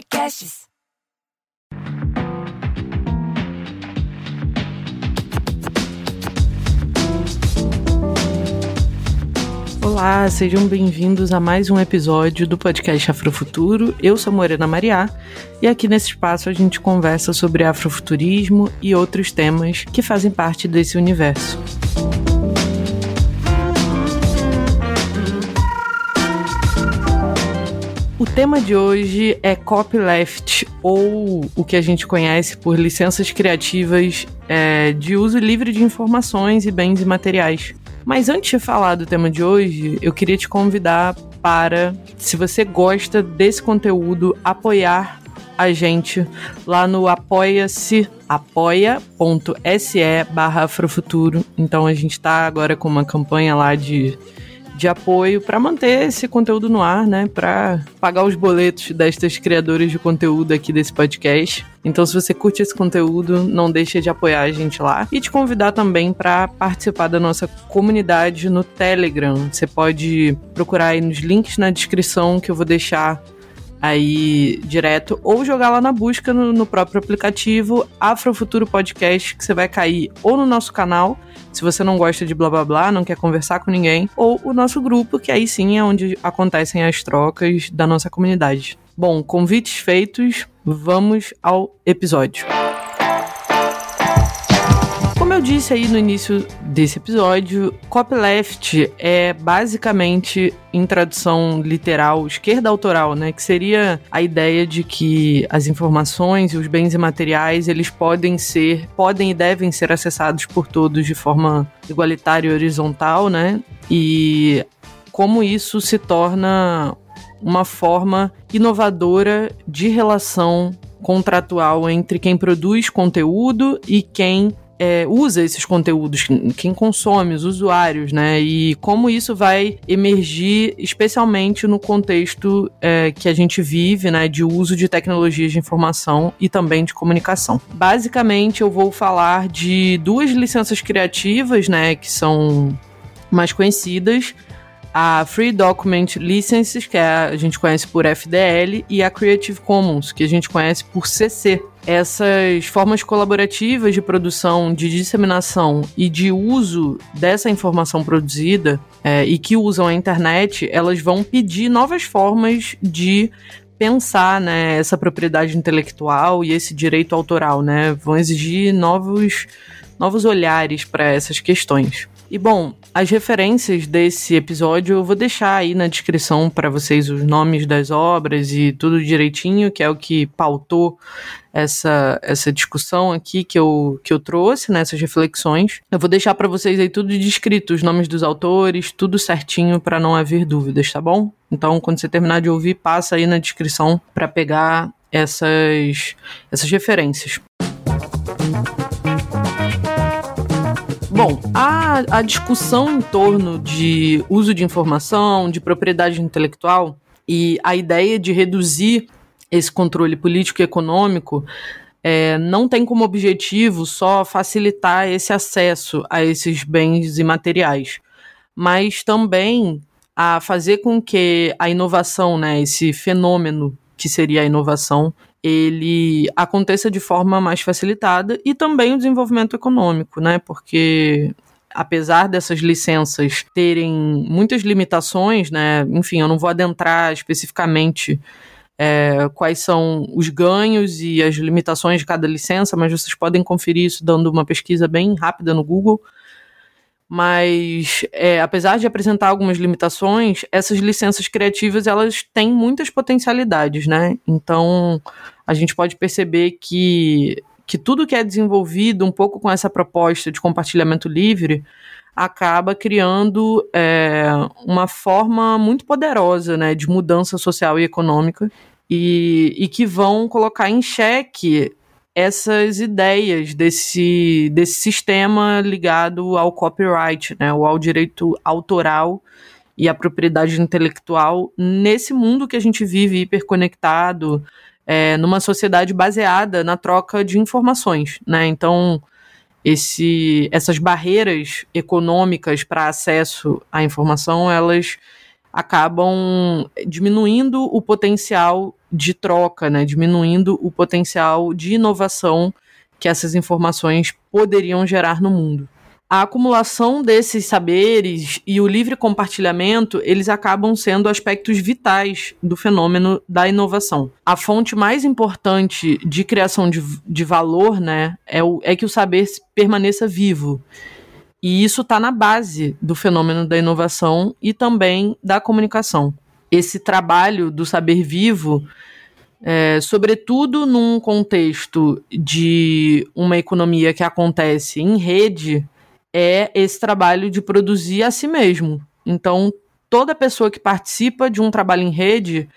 Podcasts. Olá, sejam bem-vindos a mais um episódio do podcast Afrofuturo. Eu sou Morena Mariá e aqui nesse espaço a gente conversa sobre afrofuturismo e outros temas que fazem parte desse universo. O tema de hoje é copyleft, ou o que a gente conhece por licenças criativas é, de uso livre de informações e bens imateriais. Mas antes de falar do tema de hoje, eu queria te convidar para, se você gosta desse conteúdo, apoiar a gente lá no apoia-se apoia.se barra afrofuturo. Então a gente está agora com uma campanha lá de de apoio para manter esse conteúdo no ar, né? Para pagar os boletos destas criadoras de conteúdo aqui desse podcast. Então, se você curte esse conteúdo, não deixe de apoiar a gente lá e te convidar também para participar da nossa comunidade no Telegram. Você pode procurar aí nos links na descrição que eu vou deixar aí direto ou jogar lá na busca no, no, próprio aplicativo Afrofuturo Podcast que você vai cair ou no nosso canal se você não gosta de blá blá blá não quer conversar com ninguém ou o nosso grupo que aí sim é onde acontecem as trocas da nossa comunidade. Bom convites feitos vamos ao episódio como eu disse aí no início desse episódio, copyleft é basicamente, em tradução literal, esquerda autoral, né? Que seria a ideia de que as informações e os bens imateriais, eles podem ser, podem e devem ser acessados por todos de forma igualitária e horizontal, né? E como isso se torna uma forma inovadora de relação contratual entre quem produz conteúdo e quem é, usa esses conteúdos, quem consome, os usuários, né? E como isso vai emergir, especialmente no contexto é, que a gente vive, né? De uso de tecnologias de informação e também de comunicação. Basicamente, eu vou falar de duas licenças criativas, né? Que são mais conhecidas a Free Document Licenses, que é a gente conhece por FDL, e a Creative Commons, que a gente conhece por CC. Essas formas colaborativas de produção, de disseminação e de uso dessa informação produzida é, e que usam a internet, elas vão pedir novas formas de pensar né, essa propriedade intelectual e esse direito autoral, né? Vão exigir novos, novos olhares para essas questões. E bom, as referências desse episódio eu vou deixar aí na descrição para vocês os nomes das obras e tudo direitinho, que é o que pautou essa, essa discussão aqui que eu, que eu trouxe, nessas né, reflexões. Eu vou deixar para vocês aí tudo descrito, os nomes dos autores, tudo certinho para não haver dúvidas, tá bom? Então, quando você terminar de ouvir, passa aí na descrição para pegar essas, essas referências. Bom, a, a discussão em torno de uso de informação, de propriedade intelectual e a ideia de reduzir esse controle político e econômico é, não tem como objetivo só facilitar esse acesso a esses bens imateriais, mas também a fazer com que a inovação, né, esse fenômeno que seria a inovação, ele aconteça de forma mais facilitada e também o desenvolvimento econômico, né? Porque apesar dessas licenças terem muitas limitações, né? Enfim, eu não vou adentrar especificamente é, quais são os ganhos e as limitações de cada licença, mas vocês podem conferir isso dando uma pesquisa bem rápida no Google mas é, apesar de apresentar algumas limitações, essas licenças criativas elas têm muitas potencialidades, né? Então a gente pode perceber que, que tudo que é desenvolvido um pouco com essa proposta de compartilhamento livre acaba criando é, uma forma muito poderosa né, de mudança social e econômica e, e que vão colocar em xeque essas ideias desse, desse sistema ligado ao copyright, né, ou ao direito autoral e à propriedade intelectual nesse mundo que a gente vive hiperconectado, é, numa sociedade baseada na troca de informações, né? Então, esse, essas barreiras econômicas para acesso à informação, elas acabam diminuindo o potencial de troca, né, diminuindo o potencial de inovação que essas informações poderiam gerar no mundo. A acumulação desses saberes e o livre compartilhamento, eles acabam sendo aspectos vitais do fenômeno da inovação. A fonte mais importante de criação de, de valor, né, é, o, é que o saber permaneça vivo. E isso está na base do fenômeno da inovação e também da comunicação. Esse trabalho do saber vivo é, sobretudo num contexto de uma economia que acontece em rede, é esse trabalho de produzir a si mesmo. Então, toda pessoa que participa de um trabalho em rede,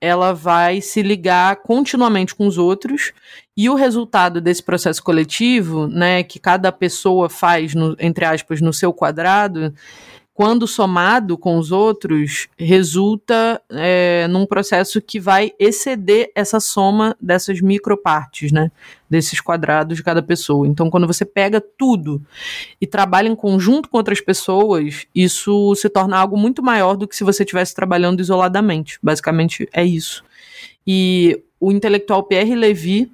ela vai se ligar continuamente com os outros e o resultado desse processo coletivo, né, que cada pessoa faz, no, entre aspas, no seu quadrado, quando somado com os outros, resulta é, num processo que vai exceder essa soma dessas micropartes, né? Desses quadrados de cada pessoa. Então, quando você pega tudo e trabalha em conjunto com outras pessoas, isso se torna algo muito maior do que se você estivesse trabalhando isoladamente. Basicamente é isso. E o intelectual Pierre Levy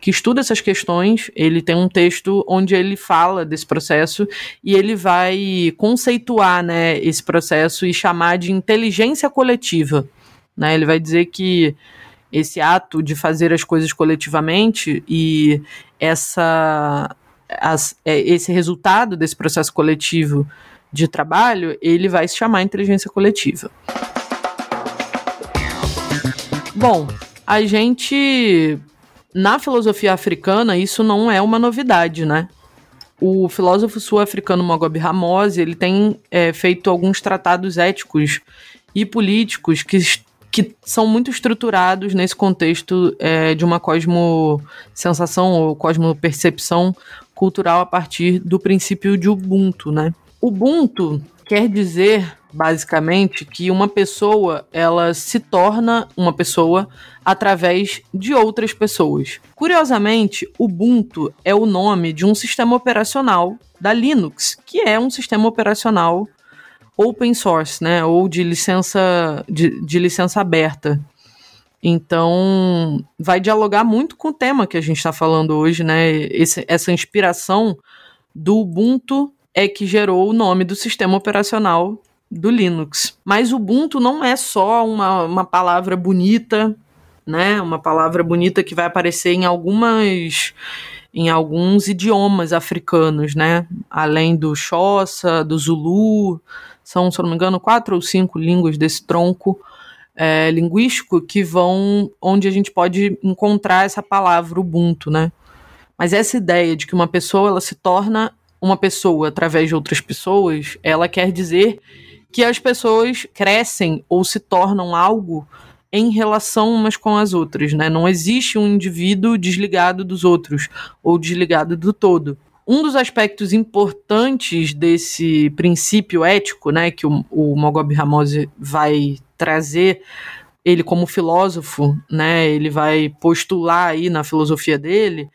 que estuda essas questões. Ele tem um texto onde ele fala desse processo e ele vai conceituar né, esse processo e chamar de inteligência coletiva. Né? Ele vai dizer que esse ato de fazer as coisas coletivamente e essa, as, é, esse resultado desse processo coletivo de trabalho, ele vai se chamar inteligência coletiva. Bom, a gente na filosofia africana, isso não é uma novidade, né? O filósofo sul-africano Mogobe Ramose, ele tem é, feito alguns tratados éticos e políticos que, que são muito estruturados nesse contexto é, de uma cosmosensação ou cosmopercepção cultural a partir do princípio de Ubuntu, né? Ubuntu quer dizer basicamente que uma pessoa ela se torna uma pessoa através de outras pessoas. Curiosamente, Ubuntu é o nome de um sistema operacional da Linux, que é um sistema operacional open source, né, ou de licença de, de licença aberta. Então, vai dialogar muito com o tema que a gente está falando hoje, né? Esse, essa inspiração do Ubuntu é que gerou o nome do sistema operacional do Linux. Mas Ubuntu não é só uma, uma palavra bonita, né? Uma palavra bonita que vai aparecer em algumas em alguns idiomas africanos, né? Além do Xhosa, do Zulu, são, se não me engano, quatro ou cinco línguas desse tronco é, linguístico que vão onde a gente pode encontrar essa palavra Ubuntu, né? Mas essa ideia de que uma pessoa ela se torna uma pessoa através de outras pessoas, ela quer dizer que as pessoas crescem ou se tornam algo em relação umas com as outras, né? Não existe um indivíduo desligado dos outros ou desligado do todo. Um dos aspectos importantes desse princípio ético, né, que o, o Mogobe Ramose vai trazer, ele como filósofo, né, ele vai postular aí na filosofia dele,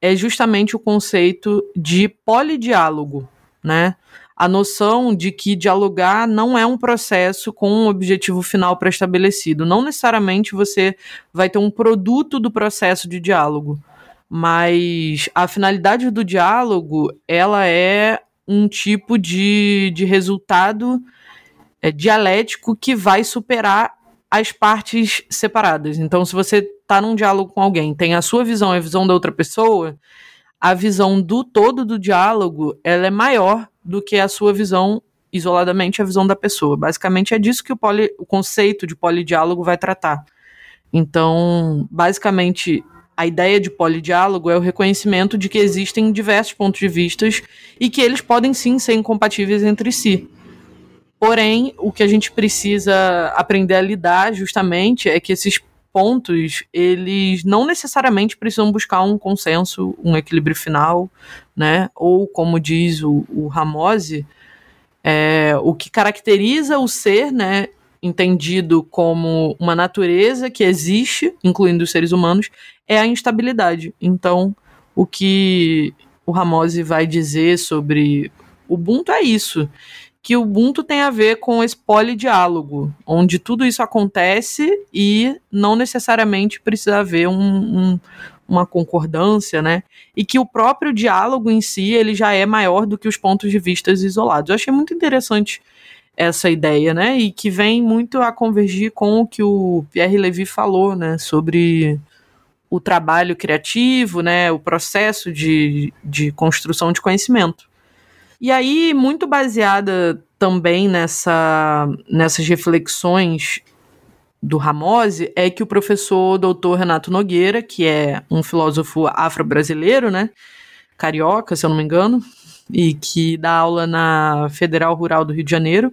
é justamente o conceito de polidiálogo, né? a noção de que dialogar não é um processo com um objetivo final pré-estabelecido. Não necessariamente você vai ter um produto do processo de diálogo, mas a finalidade do diálogo ela é um tipo de, de resultado é, dialético que vai superar as partes separadas. Então, se você está num diálogo com alguém, tem a sua visão e a visão da outra pessoa, a visão do todo do diálogo ela é maior do que a sua visão isoladamente a visão da pessoa. Basicamente é disso que o, poli, o conceito de polidiálogo vai tratar. Então, basicamente, a ideia de polidiálogo é o reconhecimento de que existem diversos pontos de vista e que eles podem sim ser incompatíveis entre si. Porém, o que a gente precisa aprender a lidar justamente é que esses pontos, eles não necessariamente precisam buscar um consenso, um equilíbrio final, né? Ou, como diz o, o Ramose, é, o que caracteriza o ser, né? Entendido como uma natureza que existe, incluindo os seres humanos, é a instabilidade. Então, o que o Ramose vai dizer sobre Ubuntu é isso que o Ubuntu tem a ver com esse polidiálogo, onde tudo isso acontece e não necessariamente precisa haver um, um, uma concordância, né? E que o próprio diálogo em si ele já é maior do que os pontos de vista isolados. Eu achei muito interessante essa ideia, né? E que vem muito a convergir com o que o Pierre Levy falou, né? Sobre o trabalho criativo, né? O processo de, de construção de conhecimento. E aí, muito baseada também nessa, nessas reflexões do Ramose, é que o professor doutor Renato Nogueira, que é um filósofo afro-brasileiro, né, carioca, se eu não me engano, e que dá aula na Federal Rural do Rio de Janeiro,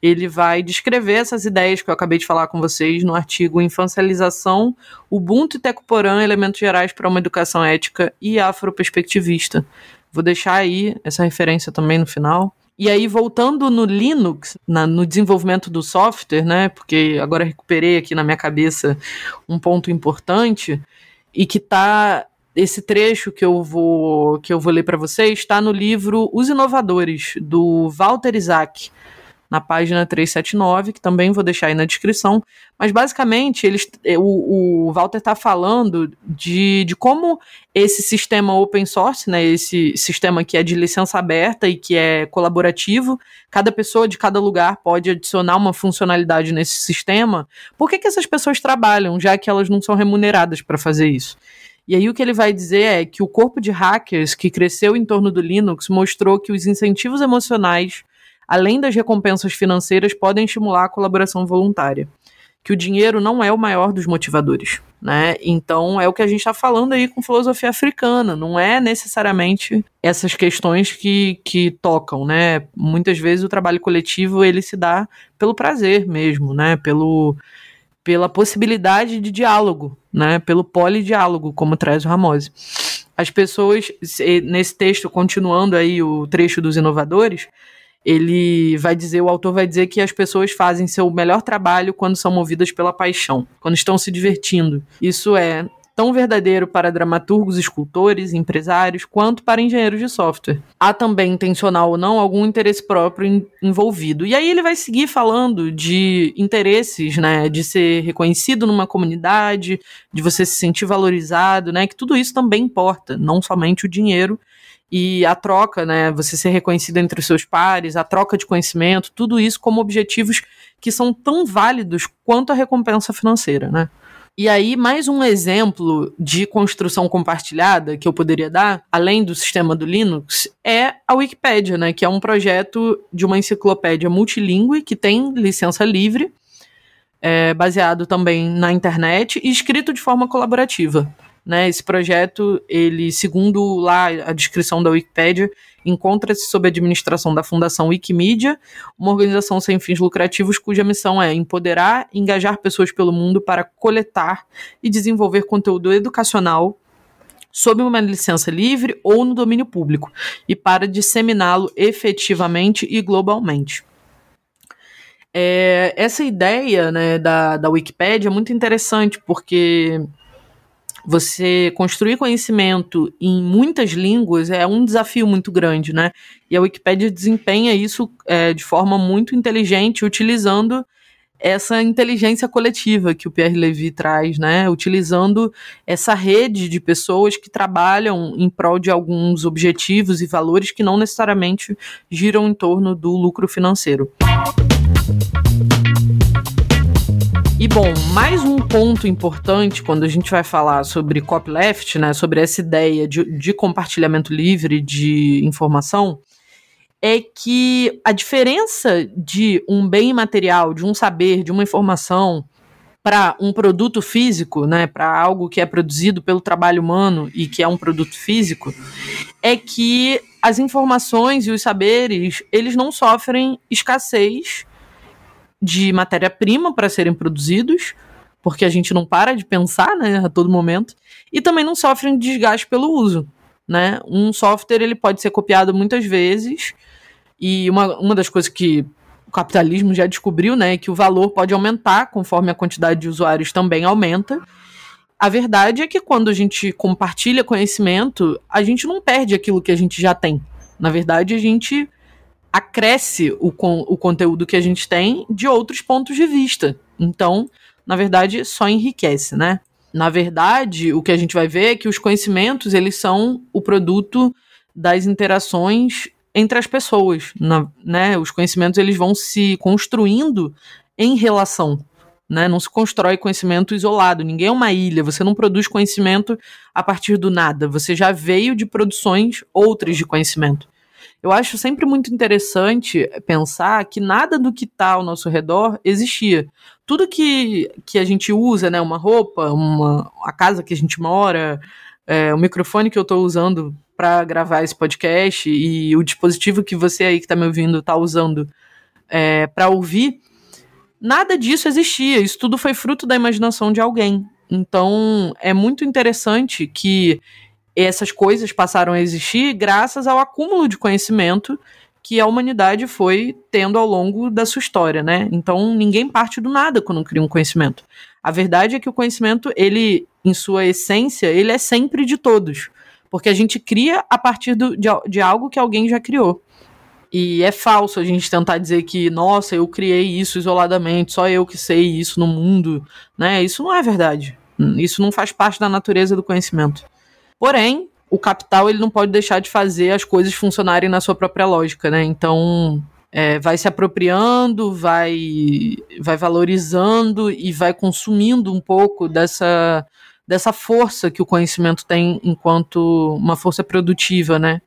ele vai descrever essas ideias que eu acabei de falar com vocês no artigo Infancialização, Ubuntu e Tecoporã, Elementos Gerais para uma Educação Ética e Afroperspectivista. Vou deixar aí essa referência também no final. E aí, voltando no Linux, na, no desenvolvimento do software, né? Porque agora recuperei aqui na minha cabeça um ponto importante e que tá esse trecho que eu vou que eu vou ler para vocês está no livro Os Inovadores do Walter Isaac na página 379, que também vou deixar aí na descrição. Mas basicamente, eles, é, o, o Walter está falando de, de como esse sistema open source, né, esse sistema que é de licença aberta e que é colaborativo, cada pessoa de cada lugar pode adicionar uma funcionalidade nesse sistema. Por que, que essas pessoas trabalham, já que elas não são remuneradas para fazer isso? E aí o que ele vai dizer é que o corpo de hackers que cresceu em torno do Linux mostrou que os incentivos emocionais além das recompensas financeiras, podem estimular a colaboração voluntária. Que o dinheiro não é o maior dos motivadores, né? Então é o que a gente está falando aí com filosofia africana, não é necessariamente essas questões que, que tocam, né? Muitas vezes o trabalho coletivo ele se dá pelo prazer mesmo, né? Pelo, pela possibilidade de diálogo, né? Pelo polidiálogo, como traz o Ramose. As pessoas, nesse texto, continuando aí o trecho dos inovadores, ele vai dizer, o autor vai dizer que as pessoas fazem seu melhor trabalho quando são movidas pela paixão, quando estão se divertindo. Isso é tão verdadeiro para dramaturgos, escultores, empresários, quanto para engenheiros de software. Há também, intencional ou não, algum interesse próprio envolvido. E aí ele vai seguir falando de interesses, né, de ser reconhecido numa comunidade, de você se sentir valorizado, né, que tudo isso também importa, não somente o dinheiro, e a troca, né, você ser reconhecido entre os seus pares, a troca de conhecimento, tudo isso como objetivos que são tão válidos quanto a recompensa financeira, né? E aí, mais um exemplo de construção compartilhada que eu poderia dar, além do sistema do Linux, é a Wikipédia, né? Que é um projeto de uma enciclopédia multilingüe que tem licença livre, é, baseado também na internet e escrito de forma colaborativa. Né? Esse projeto, ele, segundo lá a descrição da Wikipédia, encontra-se sob a administração da Fundação Wikimedia, uma organização sem fins lucrativos cuja missão é empoderar e engajar pessoas pelo mundo para coletar e desenvolver conteúdo educacional sob uma licença livre ou no domínio público e para disseminá-lo efetivamente e globalmente. É, essa ideia né, da, da Wikipédia é muito interessante porque você construir conhecimento em muitas línguas é um desafio muito grande, né? E a Wikipédia desempenha isso é, de forma muito inteligente, utilizando essa inteligência coletiva que o Pierre Levy traz, né? Utilizando essa rede de pessoas que trabalham em prol de alguns objetivos e valores que não necessariamente giram em torno do lucro financeiro. E bom, mais um ponto importante quando a gente vai falar sobre copyleft, né, sobre essa ideia de, de compartilhamento livre de informação, é que a diferença de um bem material, de um saber, de uma informação para um produto físico, né, para algo que é produzido pelo trabalho humano e que é um produto físico, é que as informações e os saberes, eles não sofrem escassez de matéria-prima para serem produzidos, porque a gente não para de pensar, né, a todo momento, e também não sofrem desgaste pelo uso, né? Um software ele pode ser copiado muitas vezes, e uma, uma das coisas que o capitalismo já descobriu, né, é que o valor pode aumentar conforme a quantidade de usuários também aumenta. A verdade é que quando a gente compartilha conhecimento, a gente não perde aquilo que a gente já tem. Na verdade, a gente acresce o, o conteúdo que a gente tem de outros pontos de vista. Então, na verdade, só enriquece, né? Na verdade, o que a gente vai ver é que os conhecimentos, eles são o produto das interações entre as pessoas, na, né? Os conhecimentos, eles vão se construindo em relação, né? Não se constrói conhecimento isolado, ninguém é uma ilha, você não produz conhecimento a partir do nada, você já veio de produções outras de conhecimento. Eu acho sempre muito interessante pensar que nada do que está ao nosso redor existia. Tudo que, que a gente usa, né, uma roupa, uma, a casa que a gente mora, é, o microfone que eu estou usando para gravar esse podcast e o dispositivo que você aí que está me ouvindo está usando é, para ouvir, nada disso existia. Isso tudo foi fruto da imaginação de alguém. Então é muito interessante que essas coisas passaram a existir graças ao acúmulo de conhecimento que a humanidade foi tendo ao longo da sua história, né? Então ninguém parte do nada quando cria um conhecimento. A verdade é que o conhecimento, ele, em sua essência, ele é sempre de todos. Porque a gente cria a partir do, de, de algo que alguém já criou. E é falso a gente tentar dizer que, nossa, eu criei isso isoladamente, só eu que sei isso no mundo, né? Isso não é verdade. Isso não faz parte da natureza do conhecimento. Porém, o capital ele não pode deixar de fazer as coisas funcionarem na sua própria lógica, né? Então, é, vai se apropriando, vai, vai valorizando e vai consumindo um pouco dessa, dessa força que o conhecimento tem enquanto uma força produtiva, né?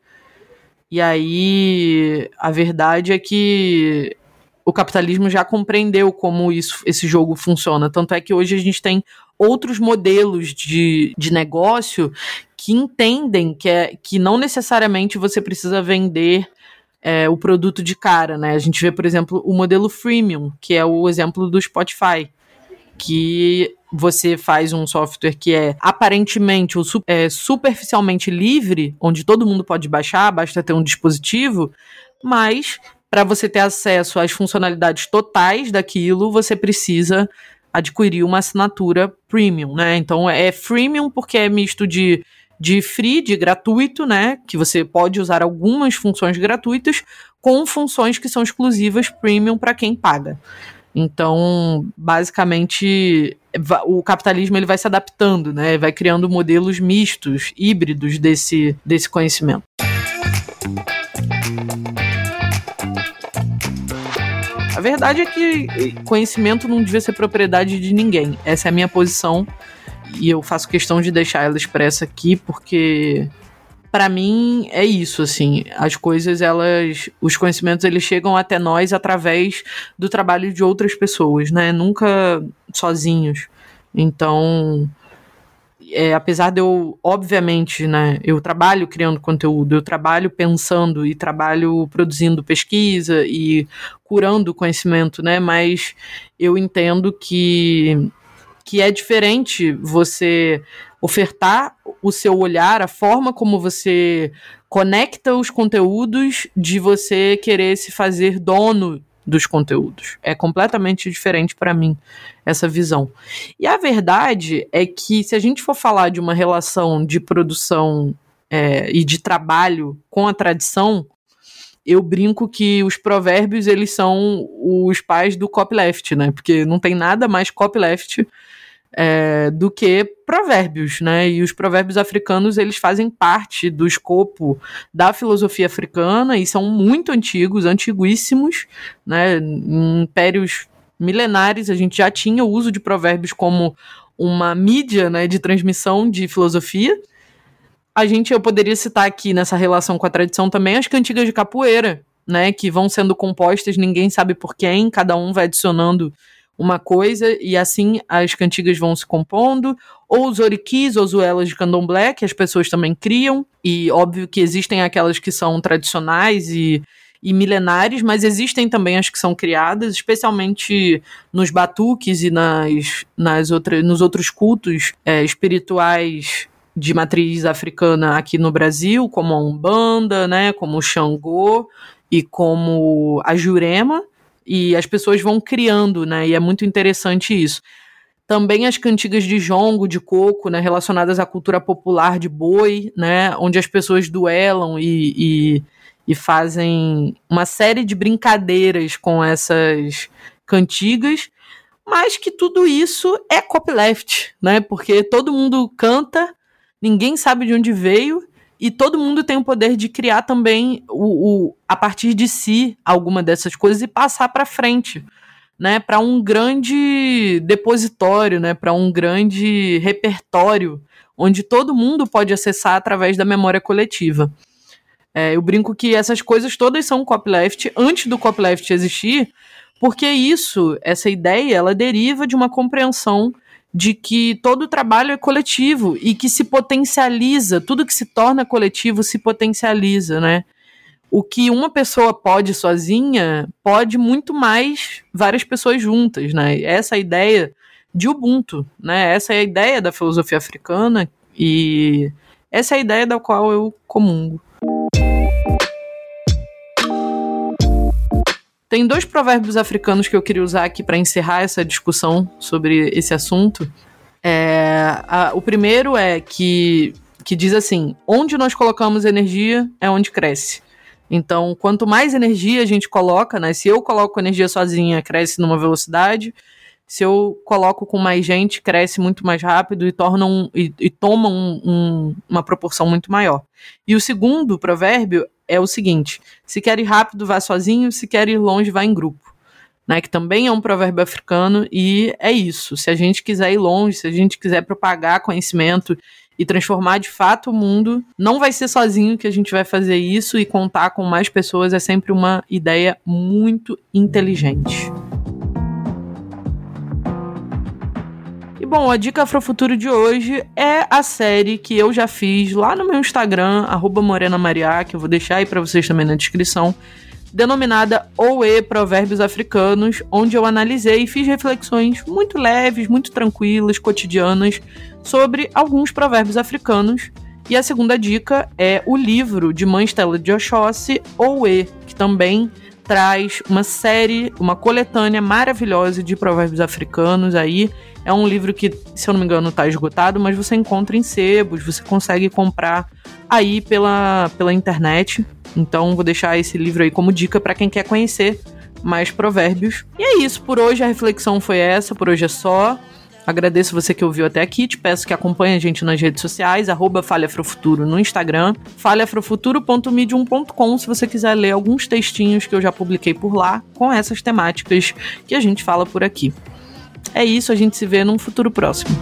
E aí, a verdade é que o capitalismo já compreendeu como isso, esse jogo funciona. Tanto é que hoje a gente tem outros modelos de, de negócio que entendem que, é, que não necessariamente você precisa vender é, o produto de cara, né? A gente vê, por exemplo, o modelo freemium, que é o exemplo do Spotify, que você faz um software que é aparentemente ou é, superficialmente livre, onde todo mundo pode baixar, basta ter um dispositivo, mas para você ter acesso às funcionalidades totais daquilo, você precisa adquirir uma assinatura premium, né? Então é freemium porque é misto de de free, de gratuito, né? Que você pode usar algumas funções gratuitas com funções que são exclusivas premium para quem paga. Então, basicamente, o capitalismo ele vai se adaptando, né? Vai criando modelos mistos, híbridos desse, desse conhecimento. A verdade é que conhecimento não devia ser propriedade de ninguém. Essa é a minha posição e eu faço questão de deixar ela expressa aqui porque para mim é isso assim. As coisas elas os conhecimentos eles chegam até nós através do trabalho de outras pessoas né? Nunca sozinhos. Então é, apesar de eu obviamente né eu trabalho criando conteúdo eu trabalho pensando e trabalho produzindo pesquisa e curando conhecimento né? Mas eu entendo que que é diferente você ofertar o seu olhar, a forma como você conecta os conteúdos, de você querer se fazer dono dos conteúdos. É completamente diferente para mim essa visão. E a verdade é que se a gente for falar de uma relação de produção é, e de trabalho com a tradição, eu brinco que os provérbios eles são os pais do copyleft, né? Porque não tem nada mais copyleft é, do que provérbios, né? E os provérbios africanos eles fazem parte do escopo da filosofia africana e são muito antigos, antiguíssimos, né? Em impérios milenares a gente já tinha o uso de provérbios como uma mídia, né, de transmissão de filosofia. A gente eu poderia citar aqui nessa relação com a tradição também as cantigas de capoeira, né, que vão sendo compostas, ninguém sabe por quem, cada um vai adicionando uma coisa e assim as cantigas vão se compondo, ou os oriquis, ou zuelas de candomblé, que as pessoas também criam, e óbvio que existem aquelas que são tradicionais e, e milenares, mas existem também as que são criadas, especialmente nos batuques e nas, nas outras, nos outros cultos é, espirituais de matriz africana aqui no Brasil, como a Umbanda, né, como o Xangô e como a Jurema, e as pessoas vão criando, né? E é muito interessante isso. Também as cantigas de jongo, de coco, né, relacionadas à cultura popular de boi, né, onde as pessoas duelam e, e, e fazem uma série de brincadeiras com essas cantigas, mas que tudo isso é copyleft, né? Porque todo mundo canta, ninguém sabe de onde veio e todo mundo tem o poder de criar também o, o a partir de si alguma dessas coisas e passar para frente, né? Para um grande depositório, né? Para um grande repertório onde todo mundo pode acessar através da memória coletiva. É, eu brinco que essas coisas todas são copyleft antes do copyleft existir, porque isso, essa ideia, ela deriva de uma compreensão de que todo o trabalho é coletivo e que se potencializa, tudo que se torna coletivo se potencializa, né? O que uma pessoa pode sozinha, pode muito mais várias pessoas juntas, né? Essa é a ideia de Ubuntu, né? Essa é a ideia da filosofia africana e essa é a ideia da qual eu comungo. Tem dois provérbios africanos que eu queria usar aqui para encerrar essa discussão sobre esse assunto. É, a, o primeiro é que, que diz assim: onde nós colocamos energia é onde cresce. Então, quanto mais energia a gente coloca, né? Se eu coloco energia sozinha, cresce numa velocidade. Se eu coloco com mais gente, cresce muito mais rápido e torna um, e, e toma um, um, uma proporção muito maior. E o segundo provérbio é o seguinte: se quer ir rápido, vá sozinho, se quer ir longe, vá em grupo. Né, que também é um provérbio africano, e é isso. Se a gente quiser ir longe, se a gente quiser propagar conhecimento e transformar de fato o mundo, não vai ser sozinho que a gente vai fazer isso e contar com mais pessoas é sempre uma ideia muito inteligente. Bom, a dica Afrofuturo de hoje é a série que eu já fiz lá no meu Instagram, @morena_maria, que eu vou deixar aí para vocês também na descrição, denominada OE Provérbios Africanos, onde eu analisei e fiz reflexões muito leves, muito tranquilas, cotidianas, sobre alguns provérbios africanos. E a segunda dica é o livro de Mãe Stella de Oxóssi, OE, que também traz uma série, uma coletânea maravilhosa de provérbios africanos aí. É um livro que, se eu não me engano, está esgotado, mas você encontra em sebos, você consegue comprar aí pela, pela internet. Então, vou deixar esse livro aí como dica para quem quer conhecer mais provérbios. E é isso, por hoje a reflexão foi essa, por hoje é só. Agradeço você que ouviu até aqui. Te peço que acompanhe a gente nas redes sociais, arroba Afrofuturo no Instagram, falhaafrofuturo.medium.com se você quiser ler alguns textinhos que eu já publiquei por lá com essas temáticas que a gente fala por aqui. É isso, a gente se vê num futuro próximo.